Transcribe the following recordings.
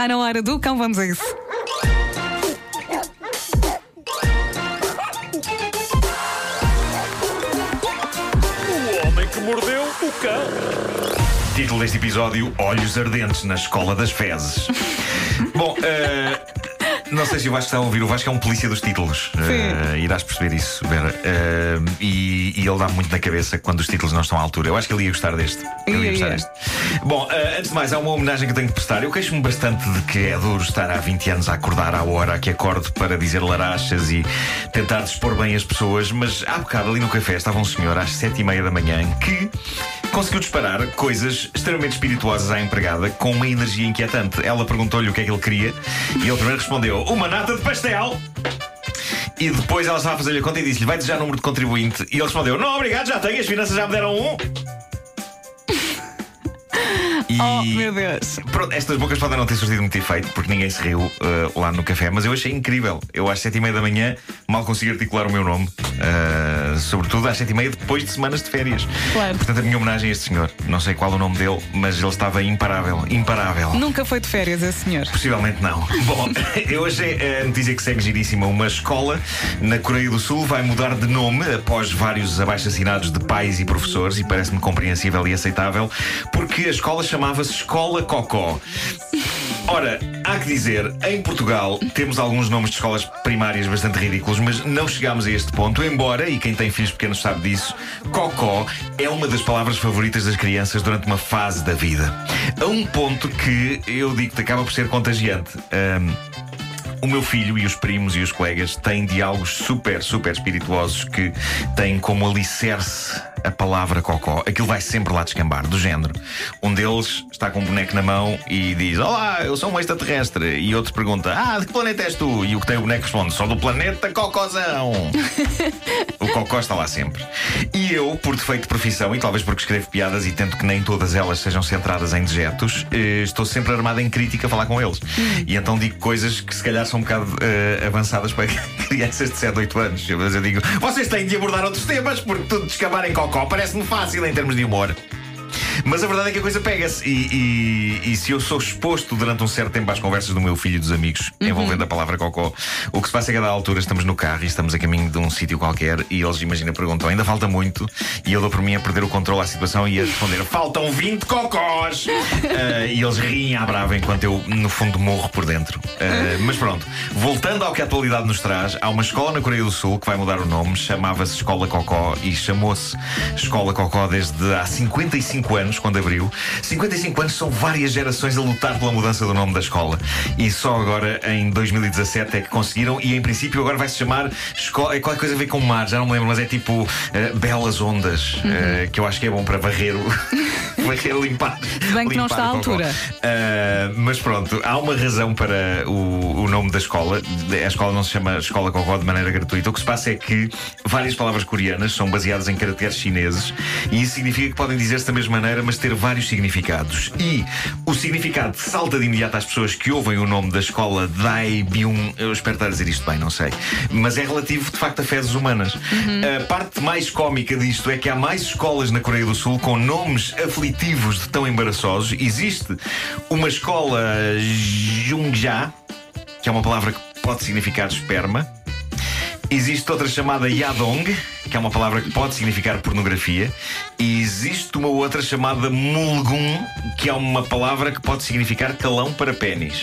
Está na hora do cão, vamos a isso. O homem que mordeu o cão. Título deste episódio: Olhos Ardentes na Escola das Fezes. Bom, eh, não sei se o Vasco está a ouvir. O Vasco é um polícia dos títulos. Eh, irás perceber isso, Vera. Eh, e, e ele dá muito na cabeça quando os títulos não estão à altura. Eu acho que ele ia gostar deste. Ele ia gostar deste. Bom, eh, antes de mais, há uma homenagem que eu tenho de prestar. Eu queixo-me bastante de que é duro estar há 20 anos a acordar à hora que acordo para dizer larachas e tentar dispor bem as pessoas, mas há bocado ali no café estava um senhor às 7 e meia da manhã que conseguiu disparar coisas extremamente espirituosas à empregada com uma energia inquietante. Ela perguntou-lhe o que é que ele queria e ele primeiro respondeu: Uma nata de pastel! E depois ela estava a fazer-lhe a conta e disse-lhe: Vai desejar número de contribuinte? E ele respondeu: Não, obrigado, já tenho, as finanças já me deram um. E... Oh, meu Deus. Pronto, estas bocas podem não ter surtido muito efeito porque ninguém se riu eh, lá no café, mas eu achei incrível. Eu às sete e meia da manhã mal consigo articular o meu nome, eh, sobretudo às sete e meia depois de semanas de férias. Claro. Portanto, a minha homenagem a este senhor. Não sei qual o nome dele, mas ele estava imparável. Imparável. Nunca foi de férias esse senhor. Possivelmente não. Bom, eu achei a notícia que segue giríssima. Uma escola na Coreia do Sul vai mudar de nome após vários abaixo-assinados de pais e professores, e parece-me compreensível e aceitável, porque a escola chamava-se Escola Cocó. Ora, há que dizer, em Portugal temos alguns nomes de escolas primárias bastante ridículos, mas não chegámos a este ponto, embora, e quem tem filhos pequenos sabe disso, cocó é uma das palavras favoritas das crianças durante uma fase da vida. A um ponto que eu digo que acaba por ser contagiante. Ahm, o meu filho e os primos e os colegas têm diálogos super, super espirituosos que têm como alicerce a palavra cocó. Aquilo vai sempre lá descambar, do género. Um deles está com um boneco na mão e diz: Olá, eu sou um extraterrestre. E outro pergunta: Ah, de que planeta és tu? E o que tem o boneco responde: Sou do planeta Cocózão. o cocó está lá sempre. E eu, por defeito de profissão, e talvez porque escrevo piadas e tento que nem todas elas sejam centradas em dejetos, eh, estou sempre armado em crítica a falar com eles. E então digo coisas que se calhar são um bocado eh, avançadas para crianças de 7, 8 anos. Mas eu digo: Vocês têm de abordar outros temas, porque tudo descambar em cocó parece-me fácil em termos de humor. Mas a verdade é que a coisa pega-se. E, e- e se eu sou exposto durante um certo tempo às conversas do meu filho e dos amigos envolvendo a palavra cocó, o que se passa é que a dada altura estamos no carro e estamos a caminho de um sítio qualquer e eles, imagina, perguntam: ainda falta muito? E eu dou por mim a perder o controle à situação e a responder: faltam 20 cocós! Ah, e eles riem à brava enquanto eu, no fundo, morro por dentro. Ah, mas pronto, voltando ao que a atualidade nos traz, há uma escola na Coreia do Sul que vai mudar o nome, chamava-se Escola Cocó e chamou-se Escola Cocó desde há 55 anos, quando abriu. 55 anos são várias gerações a lutar pela mudança do nome da escola. E só agora, em 2017, é que conseguiram. E em princípio, agora vai se chamar escola. É qualquer coisa a ver com o mar, já não me lembro, mas é tipo eh, Belas Ondas, eh, que eu acho que é bom para varrer o. varrer, limpar. bem que não está à altura. Uh, mas pronto, há uma razão para o, o nome da escola. A escola não se chama Escola Cocó de maneira gratuita. O que se passa é que várias palavras coreanas são baseadas em caracteres chineses e isso significa que podem dizer-se da mesma maneira, mas ter vários significados. E o significado salta de imediato às pessoas que ouvem o nome da escola Dai Byung. Eu espero estar a dizer isto bem, não sei. Mas é relativo, de facto, a fezes humanas. A parte mais cómica disto é que há mais escolas na Coreia do Sul com nomes aflitivos de tão embaraçosos. Existe uma escola Jungja, que é uma palavra que pode significar esperma. Existe outra chamada Yadong, que é uma palavra que pode significar pornografia. E existe uma outra chamada Mulgun, que é uma palavra que pode significar calão para pênis.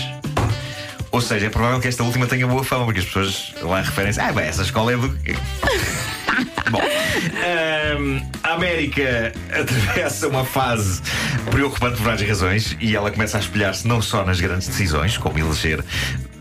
Ou seja, é provável que esta última tenha boa fama, porque as pessoas lá referem-se. Ah, bem, essa escola é do. Bom, hum, a América atravessa uma fase preocupante por várias razões e ela começa a espelhar-se não só nas grandes decisões, como eleger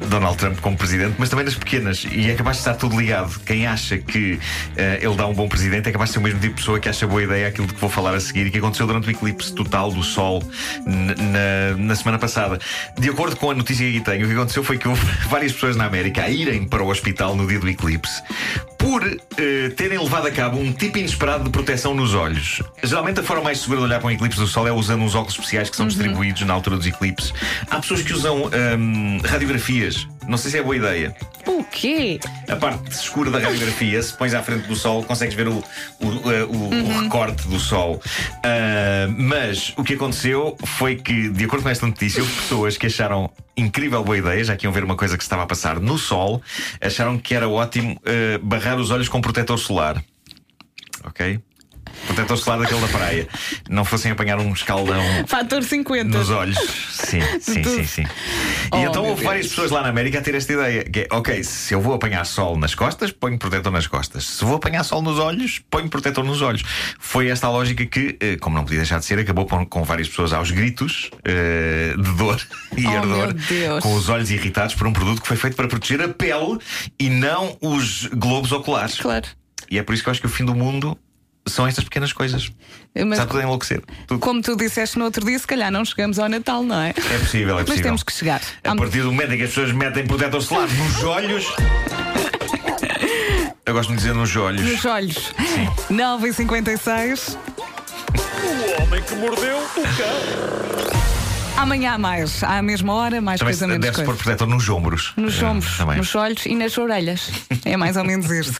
Donald Trump como presidente, mas também nas pequenas. E é capaz de estar tudo ligado. Quem acha que eh, ele dá um bom presidente é capaz de ser o mesmo tipo de pessoa que acha boa ideia aquilo de que vou falar a seguir e que aconteceu durante o eclipse total do Sol na, na semana passada. De acordo com a notícia que aqui tenho, o que aconteceu foi que houve várias pessoas na América a irem para o hospital no dia do eclipse por eh, terem levado a cabo um tipo inesperado de proteção nos olhos. Geralmente a forma mais segura de olhar para um eclipse do Sol é usando uns óculos especiais que são distribuídos na altura dos eclipses. Há pessoas que usam hum, radiografias Não sei se é boa ideia. O quê? A parte escura da radiografia, se pões à frente do sol, consegues ver o, o, uh, o- o recorte do sol. Ah, mas o que aconteceu foi que, de acordo com esta notícia, houve pessoas que acharam incrível boa ideia, já que iam ver uma coisa que se estava a passar no sol, acharam que era ótimo ah, barrar os olhos com protetor solar. Ok? Protetor solar daquele da praia. Não fossem apanhar um escaldão Fator 50. nos olhos. Sim, sim, sim, sim. E Oh, então meu houve várias Deus. pessoas lá na América a ter esta ideia: que é, ok, se eu vou apanhar sol nas costas, ponho protetor nas costas. Se vou apanhar sol nos olhos, ponho protetor nos olhos. Foi esta a lógica que, eh, como não podia deixar de ser, acabou com, com várias pessoas aos gritos eh, de dor e Oh, ardor, com os olhos irritados por um produto que foi feito para proteger a pele e não os globos oculares. Claro. E é por isso que eu acho que o fim do mundo são estas pequenas coisas. Mas, Está tudo a enlouquecer. Tudo. como tu disseste no outro dia, se calhar não chegamos ao Natal, não é? É possível, é Mas possível. temos que chegar. A partir do momento em que as pessoas metem protetor solar nos olhos. Eu gosto de dizer nos olhos. Nos olhos. 9h56. O homem que mordeu o cão. Amanhã há mais. À mesma hora, mais Também coisa menos deve-se pôr protetor nos ombros. Nos Eh, ombros, também. nos olhos e nas orelhas. É mais ou menos isto.